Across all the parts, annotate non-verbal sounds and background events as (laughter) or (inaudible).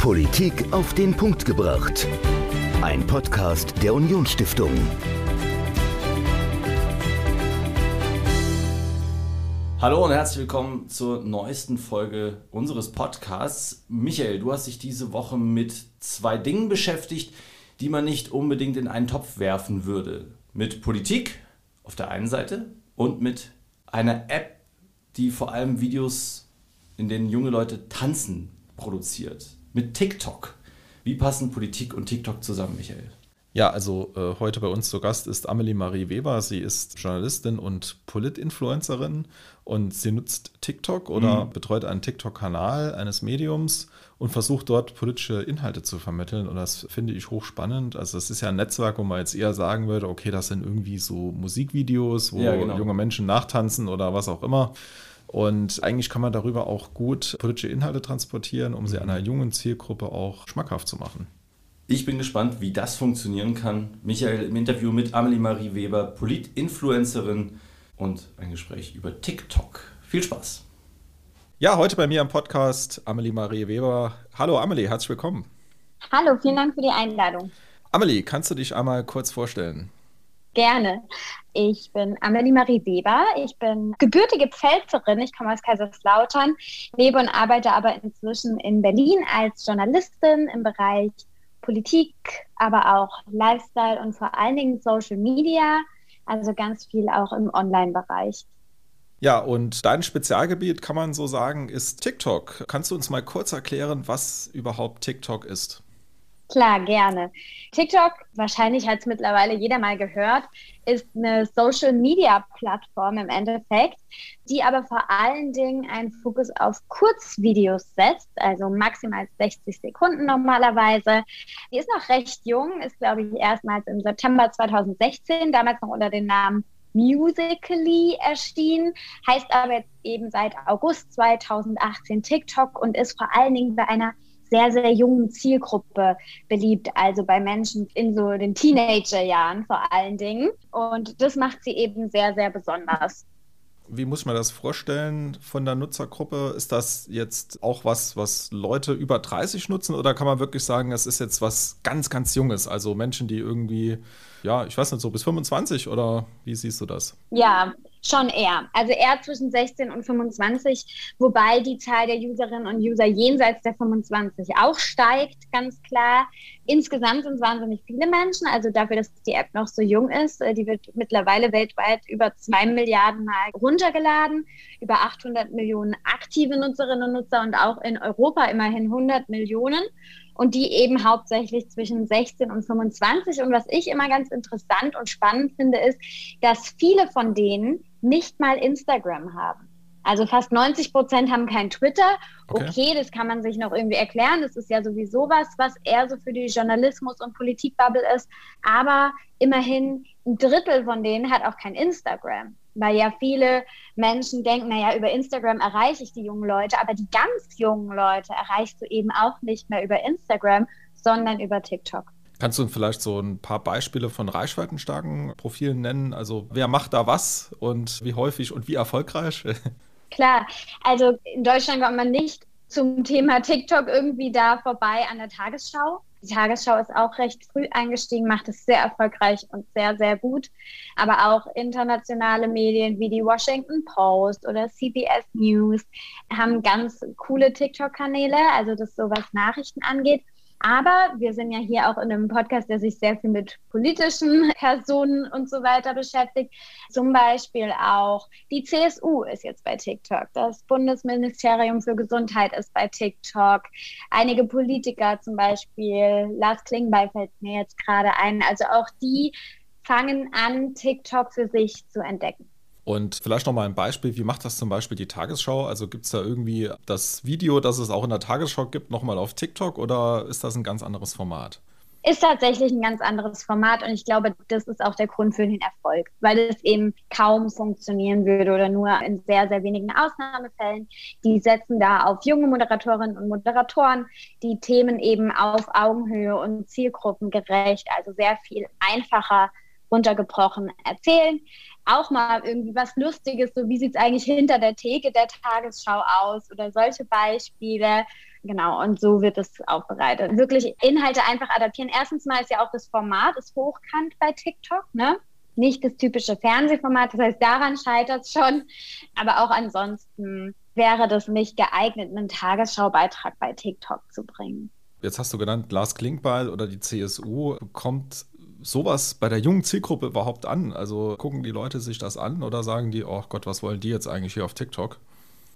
Politik auf den Punkt gebracht. Ein Podcast der Unionsstiftung. Hallo und herzlich willkommen zur neuesten Folge unseres Podcasts. Michael, du hast dich diese Woche mit zwei Dingen beschäftigt, die man nicht unbedingt in einen Topf werfen würde. Mit Politik auf der einen Seite und mit einer App, die vor allem Videos, in denen junge Leute tanzen, produziert. Mit TikTok. Wie passen Politik und TikTok zusammen, Michael? Ja, also äh, heute bei uns zu Gast ist Amelie Marie Weber. Sie ist Journalistin und Polit-Influencerin und sie nutzt TikTok oder mhm. betreut einen TikTok-Kanal eines Mediums und versucht dort politische Inhalte zu vermitteln. Und das finde ich hochspannend. Also es ist ja ein Netzwerk, wo man jetzt eher sagen würde, okay, das sind irgendwie so Musikvideos, wo ja, genau. junge Menschen nachtanzen oder was auch immer. Und eigentlich kann man darüber auch gut politische Inhalte transportieren, um sie mhm. einer jungen Zielgruppe auch schmackhaft zu machen. Ich bin gespannt, wie das funktionieren kann. Michael im Interview mit Amelie Marie Weber, Polit-Influencerin und ein Gespräch über TikTok. Viel Spaß. Ja, heute bei mir am Podcast Amelie Marie Weber. Hallo Amelie, herzlich willkommen. Hallo, vielen Dank für die Einladung. Amelie, kannst du dich einmal kurz vorstellen? Gerne. Ich bin Amelie Marie Weber. Ich bin gebürtige Pfälzerin. Ich komme aus Kaiserslautern, lebe und arbeite aber inzwischen in Berlin als Journalistin im Bereich Politik, aber auch Lifestyle und vor allen Dingen Social Media, also ganz viel auch im Online-Bereich. Ja, und dein Spezialgebiet, kann man so sagen, ist TikTok. Kannst du uns mal kurz erklären, was überhaupt TikTok ist? Klar, gerne. TikTok, wahrscheinlich hat es mittlerweile jeder mal gehört, ist eine Social-Media-Plattform im Endeffekt, die aber vor allen Dingen einen Fokus auf Kurzvideos setzt, also maximal 60 Sekunden normalerweise. Die ist noch recht jung, ist, glaube ich, erstmals im September 2016, damals noch unter dem Namen Musically erschienen, heißt aber jetzt eben seit August 2018 TikTok und ist vor allen Dingen bei einer sehr, sehr jungen Zielgruppe beliebt, also bei Menschen in so den Teenagerjahren vor allen Dingen. Und das macht sie eben sehr, sehr besonders. Wie muss man das vorstellen von der Nutzergruppe? Ist das jetzt auch was, was Leute über 30 nutzen oder kann man wirklich sagen, es ist jetzt was ganz, ganz Junges? Also Menschen, die irgendwie, ja, ich weiß nicht, so bis 25 oder wie siehst du das? Ja, Schon eher. Also eher zwischen 16 und 25, wobei die Zahl der Userinnen und User jenseits der 25 auch steigt, ganz klar. Insgesamt sind es wahnsinnig viele Menschen, also dafür, dass die App noch so jung ist. Äh, die wird mittlerweile weltweit über zwei Milliarden Mal runtergeladen, über 800 Millionen aktive Nutzerinnen und Nutzer und auch in Europa immerhin 100 Millionen und die eben hauptsächlich zwischen 16 und 25. Und was ich immer ganz interessant und spannend finde, ist, dass viele von denen nicht mal Instagram haben. Also fast 90 Prozent haben kein Twitter. Okay. okay. das kann man sich noch irgendwie erklären. Das ist ja sowieso was, was eher so für die Journalismus- und Politikbubble ist. Aber immerhin ein Drittel von denen hat auch kein Instagram. Weil ja viele Menschen denken, naja, über Instagram erreiche ich die jungen Leute, aber die ganz jungen Leute erreichst du eben auch nicht mehr über Instagram, sondern über TikTok. Kannst du vielleicht so ein paar Beispiele von reichweitenstarken Profilen nennen? Also wer macht da was und wie häufig und wie erfolgreich? (laughs) Klar, also in Deutschland kommt man nicht zum Thema TikTok irgendwie da vorbei an der Tagesschau. Die Tagesschau ist auch recht früh eingestiegen, macht es sehr erfolgreich und sehr, sehr gut. Aber auch internationale Medien wie die Washington Post oder CBS News haben ganz coole TikTok-Kanäle, also das so was Nachrichten angeht. Aber wir sind ja hier auch in einem Podcast, der sich sehr viel mit politischen (laughs) Personen und so weiter beschäftigt. Zum Beispiel auch die CSU ist jetzt bei TikTok. Das Bundesministerium für Gesundheit ist bei TikTok. Einige Politiker, zum Beispiel Lars Klingbeil fällt mir jetzt gerade ein. Also auch die fangen an, TikTok für sich zu entdecken. Und vielleicht nochmal ein Beispiel, wie macht das zum Beispiel die Tagesschau? Also gibt es da irgendwie das Video, das es auch in der Tagesschau gibt, nochmal auf TikTok oder ist das ein ganz anderes Format? Ist tatsächlich ein ganz anderes Format und ich glaube, das ist auch der Grund für den Erfolg, weil es eben kaum funktionieren würde oder nur in sehr, sehr wenigen Ausnahmefällen. Die setzen da auf junge Moderatorinnen und Moderatoren, die Themen eben auf Augenhöhe und zielgruppengerecht, also sehr viel einfacher runtergebrochen erzählen auch mal irgendwie was Lustiges, so wie sieht es eigentlich hinter der Theke der Tagesschau aus oder solche Beispiele. Genau, und so wird es aufbereitet. Wirklich Inhalte einfach adaptieren. Erstens mal ist ja auch das Format ist hochkant bei TikTok, ne? Nicht das typische Fernsehformat, das heißt, daran scheitert es schon. Aber auch ansonsten wäre das nicht geeignet, einen Tagesschaubeitrag bei TikTok zu bringen. Jetzt hast du genannt, Lars Klinkbeil oder die CSU. Kommt sowas bei der jungen Zielgruppe überhaupt an? Also gucken die Leute sich das an oder sagen die, oh Gott, was wollen die jetzt eigentlich hier auf TikTok?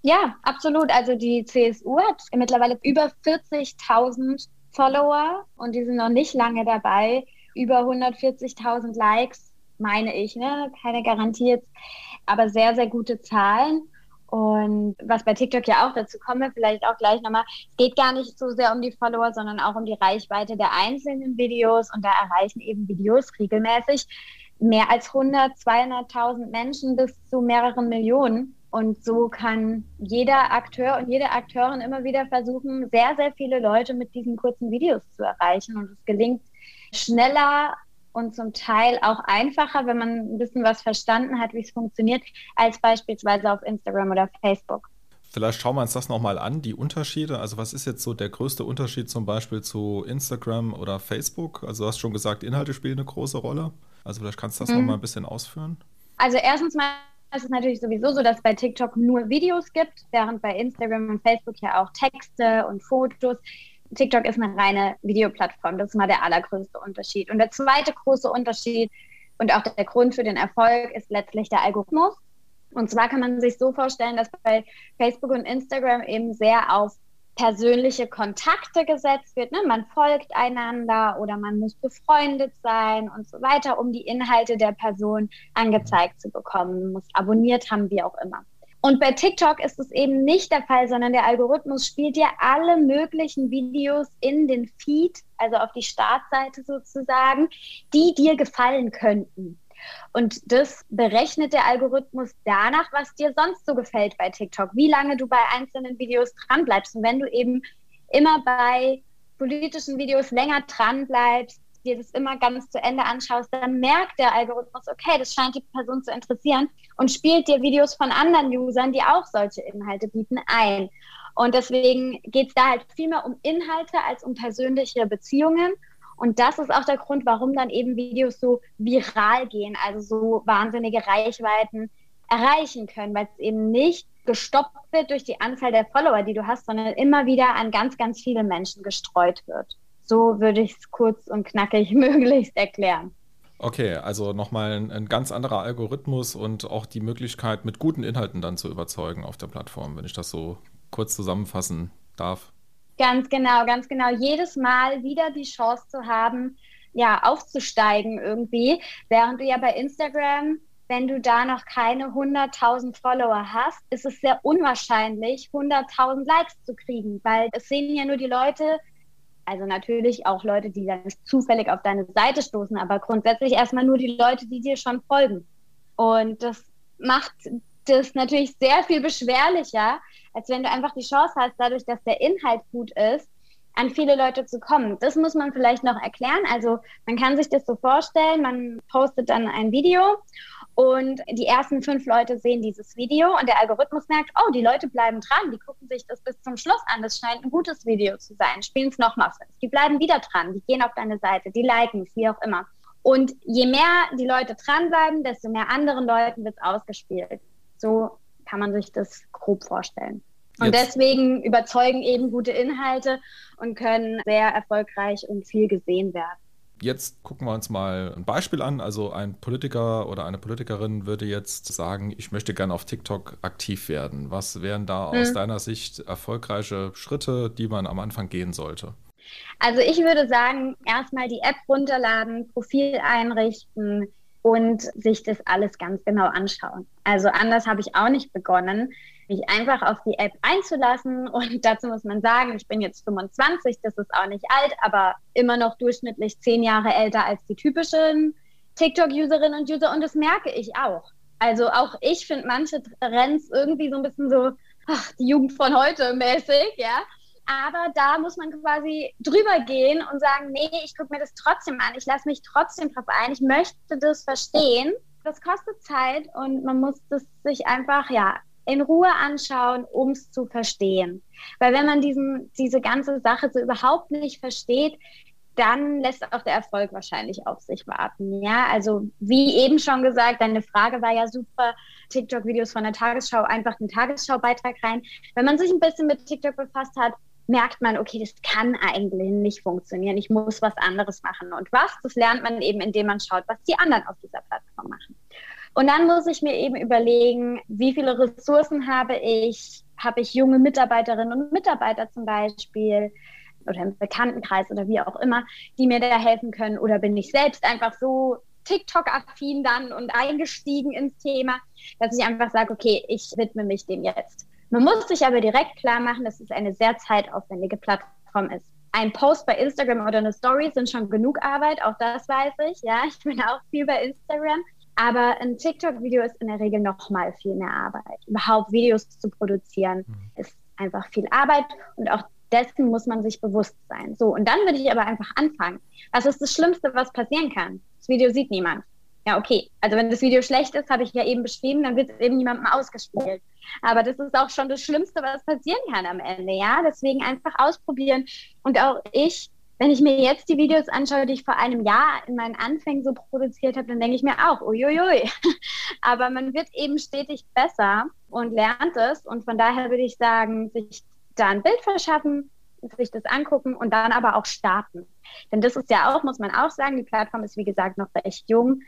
Ja, absolut. Also die CSU hat mittlerweile über 40.000 Follower und die sind noch nicht lange dabei. Über 140.000 Likes, meine ich, ne? Keine Garantie jetzt, aber sehr, sehr gute Zahlen. Und was bei TikTok ja auch dazu komme, vielleicht auch gleich nochmal, es geht gar nicht so sehr um die Follower, sondern auch um die Reichweite der einzelnen Videos. Und da erreichen eben Videos regelmäßig mehr als 100, 200.000 Menschen bis zu mehreren Millionen. Und so kann jeder Akteur und jede Akteurin immer wieder versuchen, sehr, sehr viele Leute mit diesen kurzen Videos zu erreichen. Und es gelingt schneller und zum Teil auch einfacher, wenn man ein bisschen was verstanden hat, wie es funktioniert, als beispielsweise auf Instagram oder Facebook. Vielleicht schauen wir uns das nochmal an, die Unterschiede. Also was ist jetzt so der größte Unterschied zum Beispiel zu Instagram oder Facebook? Also du hast schon gesagt, Inhalte spielen eine große Rolle. Also vielleicht kannst du das mhm. nochmal ein bisschen ausführen. Also erstens mal ist es natürlich sowieso so, dass es bei TikTok nur Videos gibt, während bei Instagram und Facebook ja auch Texte und Fotos. TikTok ist eine reine Videoplattform. Das ist mal der allergrößte Unterschied. Und der zweite große Unterschied und auch der Grund für den Erfolg ist letztlich der Algorithmus. Und zwar kann man sich so vorstellen, dass bei Facebook und Instagram eben sehr auf persönliche Kontakte gesetzt wird. Ne? Man folgt einander oder man muss befreundet sein und so weiter, um die Inhalte der Person angezeigt zu bekommen, muss abonniert haben, wie auch immer. Und bei TikTok ist es eben nicht der Fall, sondern der Algorithmus spielt dir alle möglichen Videos in den Feed, also auf die Startseite sozusagen, die dir gefallen könnten. Und das berechnet der Algorithmus danach, was dir sonst so gefällt bei TikTok, wie lange du bei einzelnen Videos dranbleibst. Und wenn du eben immer bei politischen Videos länger dranbleibst, dir das immer ganz zu Ende anschaust, dann merkt der Algorithmus, okay, das scheint die Person zu interessieren und spielt dir Videos von anderen Usern, die auch solche Inhalte bieten, ein. Und deswegen geht es da halt viel mehr um Inhalte als um persönliche Beziehungen. Und das ist auch der Grund, warum dann eben Videos so viral gehen, also so wahnsinnige Reichweiten erreichen können, weil es eben nicht gestoppt wird durch die Anzahl der Follower, die du hast, sondern immer wieder an ganz, ganz viele Menschen gestreut wird. So würde ich es kurz und knackig (laughs) möglichst erklären. Okay, also nochmal ein, ein ganz anderer Algorithmus und auch die Möglichkeit, mit guten Inhalten dann zu überzeugen auf der Plattform, wenn ich das so kurz zusammenfassen darf. Ganz genau, ganz genau. Jedes Mal wieder die Chance zu haben, ja, aufzusteigen irgendwie, während du ja bei Instagram wenn du da noch keine 100.000 Follower hast, ist es sehr unwahrscheinlich, 100.000 Likes zu kriegen, weil es sehen ja nur die Leute, also natürlich auch Leute, die dann zufällig auf deine Seite stoßen, aber grundsätzlich erstmal nur die Leute, die dir schon folgen. Und das macht das natürlich sehr viel beschwerlicher, als wenn du einfach die Chance hast, dadurch, dass der Inhalt gut ist, an viele Leute zu kommen. Das muss man vielleicht noch erklären. Also man kann sich das so vorstellen, man postet dann ein Video und die ersten fünf Leute sehen dieses Video und der Algorithmus merkt, oh, die Leute bleiben dran, die gucken sich das bis zum Schluss an. Das scheint ein gutes Video zu sein. Spielen es nochmal fünf. Die bleiben wieder dran, die gehen auf deine Seite, die liken es, wie auch immer. Und je mehr die Leute dranbleiben, desto mehr anderen Leuten wird es ausgespielt. So kann man sich das grob vorstellen. Und Jetzt. deswegen überzeugen eben gute Inhalte und können sehr erfolgreich und viel gesehen werden. Jetzt gucken wir uns mal ein Beispiel an. Also ein Politiker oder eine Politikerin würde jetzt sagen, ich möchte gerne auf TikTok aktiv werden. Was wären da hm. aus deiner Sicht erfolgreiche Schritte, die man am Anfang gehen sollte? Also ich würde sagen, erstmal die App runterladen, Profil einrichten und sich das alles ganz genau anschauen. Also anders habe ich auch nicht begonnen mich einfach auf die App einzulassen. (laughs) Und dazu muss man sagen, ich bin jetzt 25, das ist auch nicht alt, aber immer noch durchschnittlich zehn Jahre älter als die typischen TikTok-Userinnen und User. Und das merke ich auch. Also auch ich finde manche Trends irgendwie so ein bisschen so, ach, die Jugend von heute mäßig, ja. Aber da muss man quasi drüber gehen und sagen, nee, ich gucke mir das trotzdem an, ich lasse mich trotzdem drauf ein, ich möchte das verstehen. Das kostet Zeit und man muss das sich einfach, ja, in Ruhe anschauen, um es zu verstehen. Weil wenn man diesen, diese ganze Sache so überhaupt nicht versteht, dann lässt auch der Erfolg wahrscheinlich auf sich warten. Ja, also wie eben schon gesagt, deine Frage war ja super. TikTok-Videos von der Tagesschau, einfach einen Tagesschau-Beitrag rein. Wenn man sich ein bisschen mit TikTok befasst hat, merkt man, okay, das kann eigentlich nicht funktionieren. Ich muss was anderes machen. Und was, das lernt man eben, indem man schaut, was die anderen auf dieser Plattform machen. Und dann muss ich mir eben überlegen, wie viele Ressourcen habe ich? Habe ich junge Mitarbeiterinnen und Mitarbeiter zum Beispiel? oder im Bekanntenkreis oder wie auch immer, die mir da helfen können? Oder bin ich selbst einfach so TikTok-affin dann und eingestiegen ins Thema, dass ich einfach sage, okay, ich widme mich dem jetzt. Man muss sich aber direkt klar machen, dass es eine sehr zeitaufwendige Plattform ist. Ein Post bei Instagram oder eine Story sind schon genug Arbeit, auch das weiß ich. Ja, ich bin auch viel bei Instagram. Aber ein TikTok-Video ist in der Regel noch mal viel mehr Arbeit. Überhaupt Videos zu produzieren mhm. ist einfach viel Arbeit und auch dessen muss man sich bewusst sein. So, und dann würde ich aber einfach anfangen. Was ist das Schlimmste, was passieren kann? Das Video sieht niemand. Ja, okay. Also wenn das Video schlecht ist, habe ich ja eben beschrieben, dann wird es eben niemandem ausgespielt. Aber das ist auch schon das Schlimmste, was passieren kann am Ende, ja. Deswegen einfach ausprobieren. Und auch ich, wenn ich mir jetzt die Videos anschaue, die ich vor einem Jahr in meinen Anfängen so produziert habe, dann denke ich mir auch, uiuiui. (laughs) Aber man wird eben stetig besser und lernt es. Und von daher würde ich sagen, sich da ein Bild verschaffen, sich das angucken und dann aber auch starten. Denn das ist ja auch, muss man auch sagen, die Plattform ist wie gesagt noch recht jung.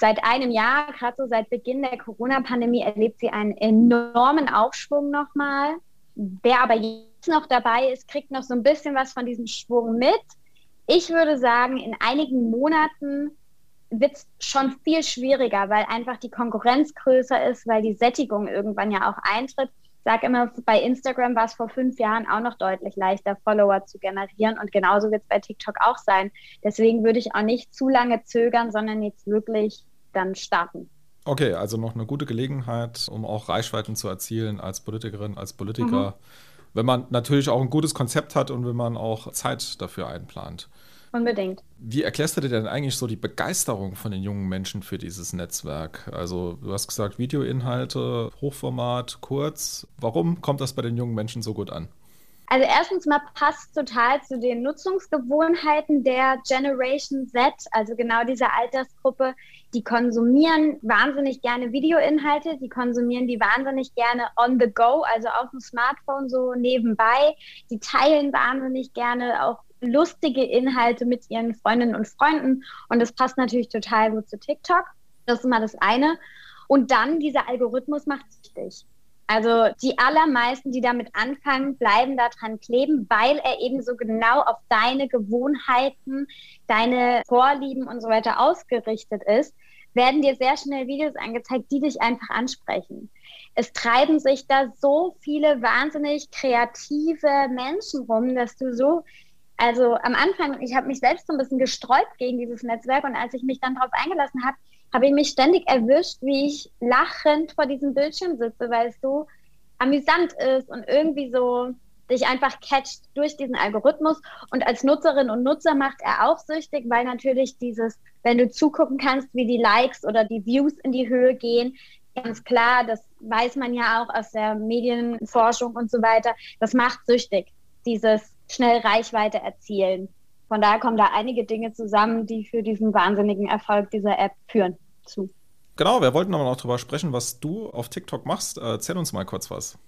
Seit einem Jahr, gerade so seit Beginn der Corona-Pandemie, erlebt sie einen enormen Aufschwung nochmal. Wer aber jetzt noch dabei ist, kriegt noch so ein bisschen was von diesem Schwung mit. Ich würde sagen, in einigen Monaten wird es schon viel schwieriger, weil einfach die Konkurrenz größer ist, weil die Sättigung irgendwann ja auch eintritt sage immer, bei Instagram war es vor fünf Jahren auch noch deutlich leichter, Follower zu generieren. Und genauso wird es bei TikTok auch sein. Deswegen würde ich auch nicht zu lange zögern, sondern jetzt wirklich dann starten. Okay, also noch eine gute Gelegenheit, um auch Reichweiten zu erzielen als Politikerin, als Politiker. Mhm. Wenn man natürlich auch ein gutes Konzept hat und wenn man auch Zeit dafür einplant. Unbedingt. Wie erklärst du dir denn eigentlich so die Begeisterung von den jungen Menschen für dieses Netzwerk? Also du hast gesagt, Videoinhalte, Hochformat, kurz. Warum kommt das bei den jungen Menschen so gut an? Also erstens mal passt total zu den Nutzungsgewohnheiten der Generation Z, also genau dieser Altersgruppe. Die konsumieren wahnsinnig gerne Videoinhalte, die konsumieren die wahnsinnig gerne on the go, also auf dem Smartphone so nebenbei. Die teilen wahnsinnig gerne auch lustige Inhalte mit ihren Freundinnen und Freunden. Und das passt natürlich total gut zu TikTok. Das ist mal das eine. Und dann, dieser Algorithmus macht süchtig. Also die allermeisten, die damit anfangen, bleiben daran kleben, weil er eben so genau auf deine Gewohnheiten, deine Vorlieben und so weiter ausgerichtet ist, werden dir sehr schnell Videos angezeigt, die dich einfach ansprechen. Es treiben sich da so viele wahnsinnig kreative Menschen rum, dass du so also am Anfang, ich habe mich selbst so ein bisschen gesträubt gegen dieses Netzwerk und als ich mich dann darauf eingelassen habe, habe ich mich ständig erwischt, wie ich lachend vor diesem Bildschirm sitze, weil es so amüsant ist und irgendwie so dich einfach catcht durch diesen Algorithmus. Und als Nutzerin und Nutzer macht er auch süchtig, weil natürlich dieses, wenn du zugucken kannst, wie die Likes oder die Views in die Höhe gehen, ganz klar, das weiß man ja auch aus der Medienforschung und so weiter, das macht süchtig. Dieses schnell Reichweite erzielen. Von daher kommen da einige Dinge zusammen, die für diesen wahnsinnigen Erfolg dieser App führen zu. Genau, wir wollten aber noch darüber sprechen, was du auf TikTok machst. Erzähl uns mal kurz was.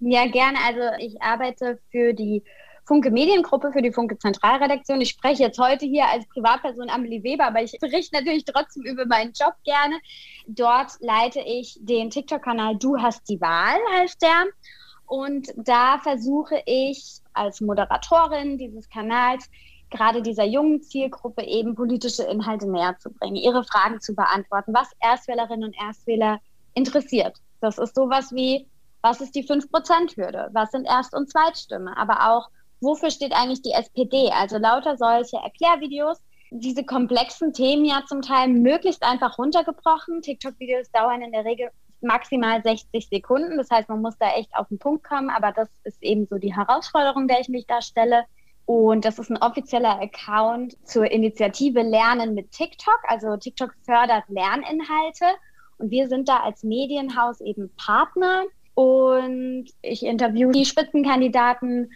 Ja, gerne. Also ich arbeite für die Funke Mediengruppe, für die Funke Zentralredaktion. Ich spreche jetzt heute hier als Privatperson Amelie Weber, aber ich berichte natürlich trotzdem über meinen Job gerne. Dort leite ich den TikTok-Kanal Du hast die Wahl, heißt der. Und da versuche ich als Moderatorin dieses Kanals gerade dieser jungen Zielgruppe eben politische Inhalte näher zu bringen, ihre Fragen zu beantworten, was Erstwählerinnen und Erstwähler interessiert. Das ist sowas wie, was ist die 5%-Hürde? Was sind Erst- und Zweitstimme? Aber auch, wofür steht eigentlich die SPD? Also lauter solche Erklärvideos. Diese komplexen Themen ja zum Teil möglichst einfach runtergebrochen. TikTok-Videos dauern in der Regel maximal 60 Sekunden. Das heißt, man muss da echt auf den Punkt kommen, aber das ist eben so die Herausforderung, der ich mich da stelle. Und das ist ein offizieller Account zur Initiative Lernen mit TikTok. Also TikTok fördert Lerninhalte und wir sind da als Medienhaus eben Partner. und ich interviewe die Spitzenkandidaten,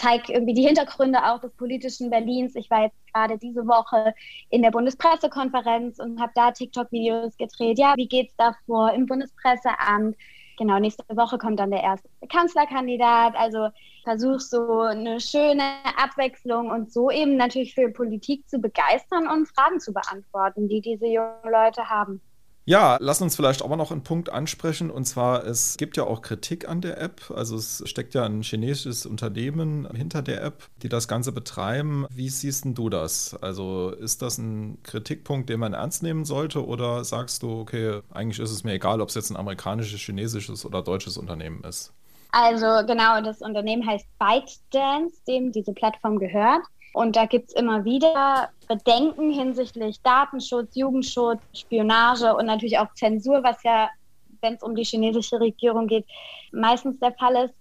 zeige irgendwie die Hintergründe auch des politischen Berlins. Ich war jetzt gerade diese Woche in der Bundespressekonferenz und habe da TikTok-Videos gedreht. Ja, wie geht es davor im Bundespresseamt? Genau, nächste Woche kommt dann der erste Kanzlerkandidat. Also versuche so eine schöne Abwechslung und so eben natürlich für Politik zu begeistern und Fragen zu beantworten, die diese jungen Leute haben. Ja, lass uns vielleicht aber noch einen Punkt ansprechen. Und zwar, es gibt ja auch Kritik an der App. Also es steckt ja ein chinesisches Unternehmen hinter der App, die das Ganze betreiben. Wie siehst du das? Also ist das ein Kritikpunkt, den man ernst nehmen sollte? Oder sagst du, okay, eigentlich ist es mir egal, ob es jetzt ein amerikanisches, chinesisches oder deutsches Unternehmen ist? Also genau, das Unternehmen heißt ByteDance, dem diese Plattform gehört. Und da gibt es immer wieder Bedenken hinsichtlich Datenschutz, Jugendschutz, Spionage und natürlich auch Zensur, was ja, wenn es um die chinesische Regierung geht, meistens der Fall ist.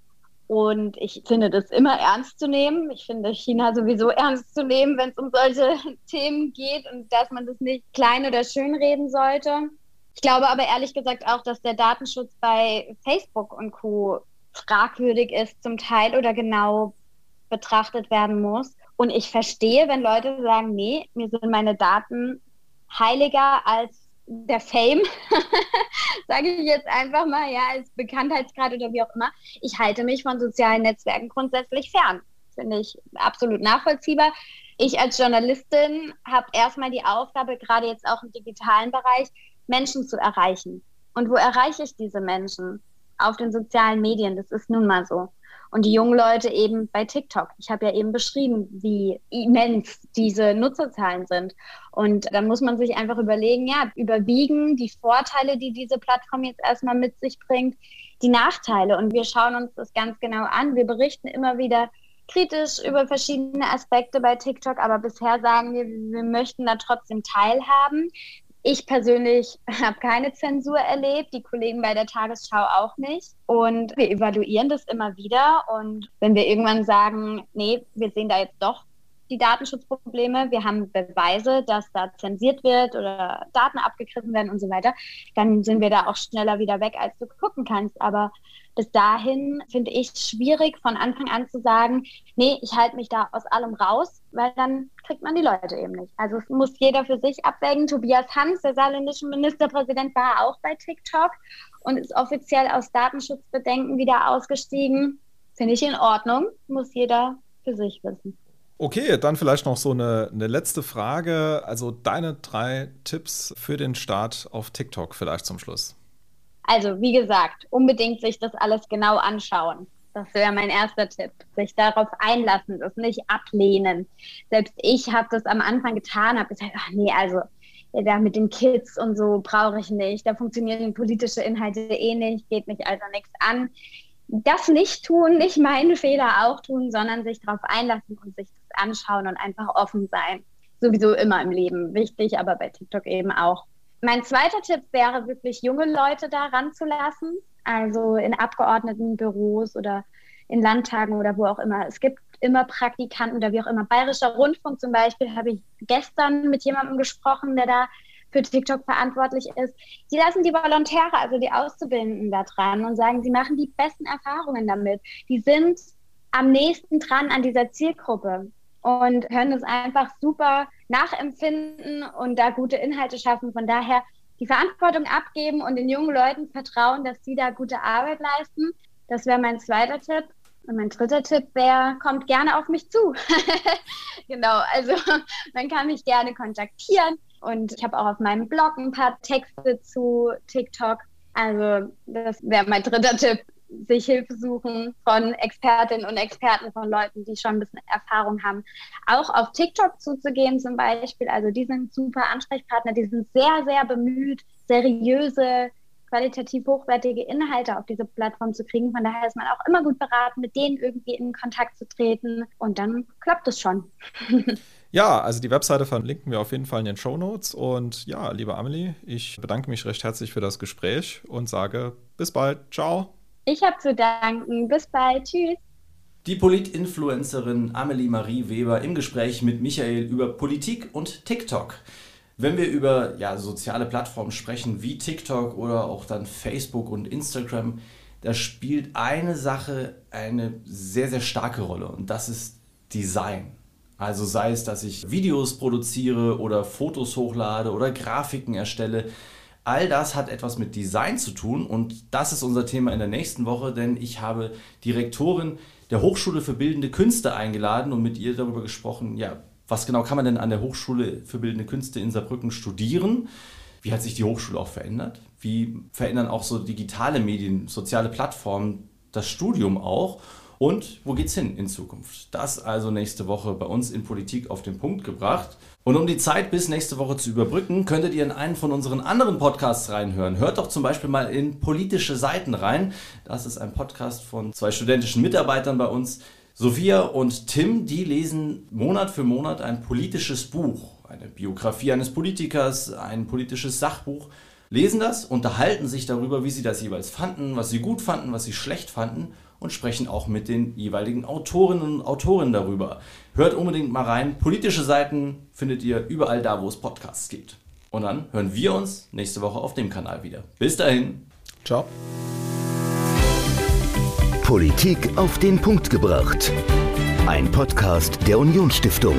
Und ich finde das immer ernst zu nehmen. Ich finde China sowieso ernst zu nehmen, wenn es um solche (laughs) Themen geht und dass man das nicht klein oder schön reden sollte. Ich glaube aber ehrlich gesagt auch, dass der Datenschutz bei Facebook und Co. fragwürdig ist zum Teil oder genau betrachtet werden muss. Und ich verstehe, wenn Leute sagen, nee, mir sind meine Daten heiliger als der Fame, (laughs) sage ich jetzt einfach mal, ja, als Bekanntheitsgrad oder wie auch immer. Ich halte mich von sozialen Netzwerken grundsätzlich fern. Finde ich absolut nachvollziehbar. Ich als Journalistin habe erstmal die Aufgabe, gerade jetzt auch im digitalen Bereich, Menschen zu erreichen. Und wo erreiche ich diese Menschen? Auf den sozialen Medien, das ist nun mal so und die jungen Leute eben bei TikTok. Ich habe ja eben beschrieben, wie immens diese Nutzerzahlen sind. Und dann muss man sich einfach überlegen, ja, überwiegen die Vorteile, die diese Plattform jetzt erstmal mit sich bringt, die Nachteile. Und wir schauen uns das ganz genau an. Wir berichten immer wieder kritisch über verschiedene Aspekte bei TikTok, aber bisher sagen wir, wir möchten da trotzdem teilhaben. Ich persönlich (laughs) habe keine Zensur erlebt, die Kollegen bei der Tagesschau auch nicht. Und wir evaluieren das immer wieder. Und wenn wir irgendwann sagen, nee, wir sehen da jetzt doch die Datenschutzprobleme, wir haben Beweise, dass da zensiert wird oder Daten abgegriffen werden und so weiter, dann sind wir da auch schneller wieder weg, als du gucken kannst. Aber bis dahin finde ich schwierig, von Anfang an zu sagen, nee, ich halte mich da aus allem raus, weil dann kriegt man die Leute eben nicht. Also es muss jeder für sich abwägen. Tobias Hans, der saarländische Ministerpräsident, war auch bei TikTok und ist offiziell aus Datenschutzbedenken wieder ausgestiegen. Finde ich in Ordnung, muss jeder für sich wissen. Okay, dann vielleicht noch so eine, eine letzte Frage. Also deine drei Tipps für den Start auf TikTok vielleicht zum Schluss. Also, wie gesagt, unbedingt sich das alles genau anschauen. Das wäre mein erster Tipp. Sich darauf einlassen, das nicht ablehnen. Selbst ich habe das am Anfang getan, habe gesagt, ach nee, also da mit den Kids und so brauche ich nicht. Da funktionieren politische Inhalte eh nicht, geht mich also nichts an. Das nicht tun, nicht meine Fehler auch tun, sondern sich darauf einlassen und sich das anschauen und einfach offen sein. Sowieso immer im Leben wichtig, aber bei TikTok eben auch. Mein zweiter Tipp wäre wirklich, junge Leute da ranzulassen, also in Abgeordnetenbüros oder in Landtagen oder wo auch immer. Es gibt immer Praktikanten oder wie auch immer. Bayerischer Rundfunk zum Beispiel habe ich gestern mit jemandem gesprochen, der da für TikTok verantwortlich ist. Die lassen die Volontäre, also die Auszubildenden da dran und sagen, sie machen die besten Erfahrungen damit. Die sind am nächsten dran an dieser Zielgruppe und können es einfach super nachempfinden und da gute Inhalte schaffen. Von daher die Verantwortung abgeben und den jungen Leuten vertrauen, dass sie da gute Arbeit leisten. Das wäre mein zweiter Tipp. Und mein dritter Tipp wäre, kommt gerne auf mich zu. (laughs) genau, also (laughs) man kann mich gerne kontaktieren. Und ich habe auch auf meinem Blog ein paar Texte zu TikTok. Also das wäre mein dritter Tipp sich Hilfe suchen von Expertinnen und Experten, von Leuten, die schon ein bisschen Erfahrung haben. Auch auf TikTok zuzugehen zum Beispiel. Also die sind super Ansprechpartner, die sind sehr, sehr bemüht, seriöse, qualitativ hochwertige Inhalte auf diese Plattform zu kriegen. Von daher ist man auch immer gut beraten, mit denen irgendwie in Kontakt zu treten. Und dann klappt es schon. (laughs) Ja, also die Webseite verlinken wir auf jeden Fall in den Show Notes. Und ja, liebe Amelie, ich bedanke mich recht herzlich für das Gespräch und sage bis bald. Ciao. Ich habe zu danken. Bis bald. Tschüss. Die Polit-Influencerin Amelie Marie Weber im Gespräch mit Michael über Politik und TikTok. Wenn wir über ja, soziale Plattformen sprechen wie TikTok oder auch dann Facebook und Instagram, da spielt eine Sache eine sehr, sehr starke Rolle und das ist Design. Also sei es, dass ich Videos produziere oder Fotos hochlade oder Grafiken erstelle. All das hat etwas mit Design zu tun und das ist unser Thema in der nächsten Woche, denn ich habe die Rektorin der Hochschule für Bildende Künste eingeladen und mit ihr darüber gesprochen, ja, was genau kann man denn an der Hochschule für Bildende Künste in Saarbrücken studieren? Wie hat sich die Hochschule auch verändert? Wie verändern auch so digitale Medien, soziale Plattformen das Studium auch? Und wo geht's hin in Zukunft? Das also nächste Woche bei uns in Politik auf den Punkt gebracht. Und um die Zeit bis nächste Woche zu überbrücken, könntet ihr in einen von unseren anderen Podcasts reinhören. Hört doch zum Beispiel mal in politische Seiten rein. Das ist ein Podcast von zwei studentischen Mitarbeitern bei uns. Sophia und Tim, die lesen Monat für Monat ein politisches Buch, eine Biografie eines Politikers, ein politisches Sachbuch lesen das, unterhalten sich darüber, wie sie das jeweils fanden, was sie gut fanden, was sie schlecht fanden und sprechen auch mit den jeweiligen Autorinnen und Autoren darüber. Hört unbedingt mal rein. Politische Seiten findet ihr überall da, wo es Podcasts gibt. Und dann hören wir uns nächste Woche auf dem Kanal wieder. Bis dahin. Ciao. Politik auf den Punkt gebracht. Ein Podcast der Unionsstiftung.